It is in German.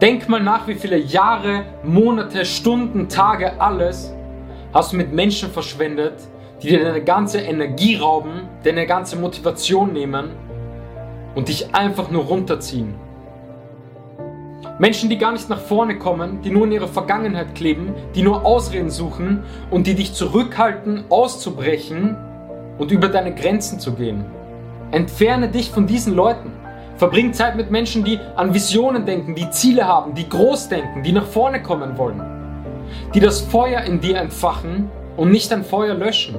Denk mal nach, wie viele Jahre, Monate, Stunden, Tage, alles hast du mit Menschen verschwendet, die dir deine ganze Energie rauben, deine ganze Motivation nehmen und dich einfach nur runterziehen. Menschen, die gar nicht nach vorne kommen, die nur in ihrer Vergangenheit kleben, die nur Ausreden suchen und die dich zurückhalten, auszubrechen und über deine Grenzen zu gehen. Entferne dich von diesen Leuten. Verbring Zeit mit Menschen, die an Visionen denken, die Ziele haben, die groß denken, die nach vorne kommen wollen. Die das Feuer in dir entfachen und nicht ein Feuer löschen.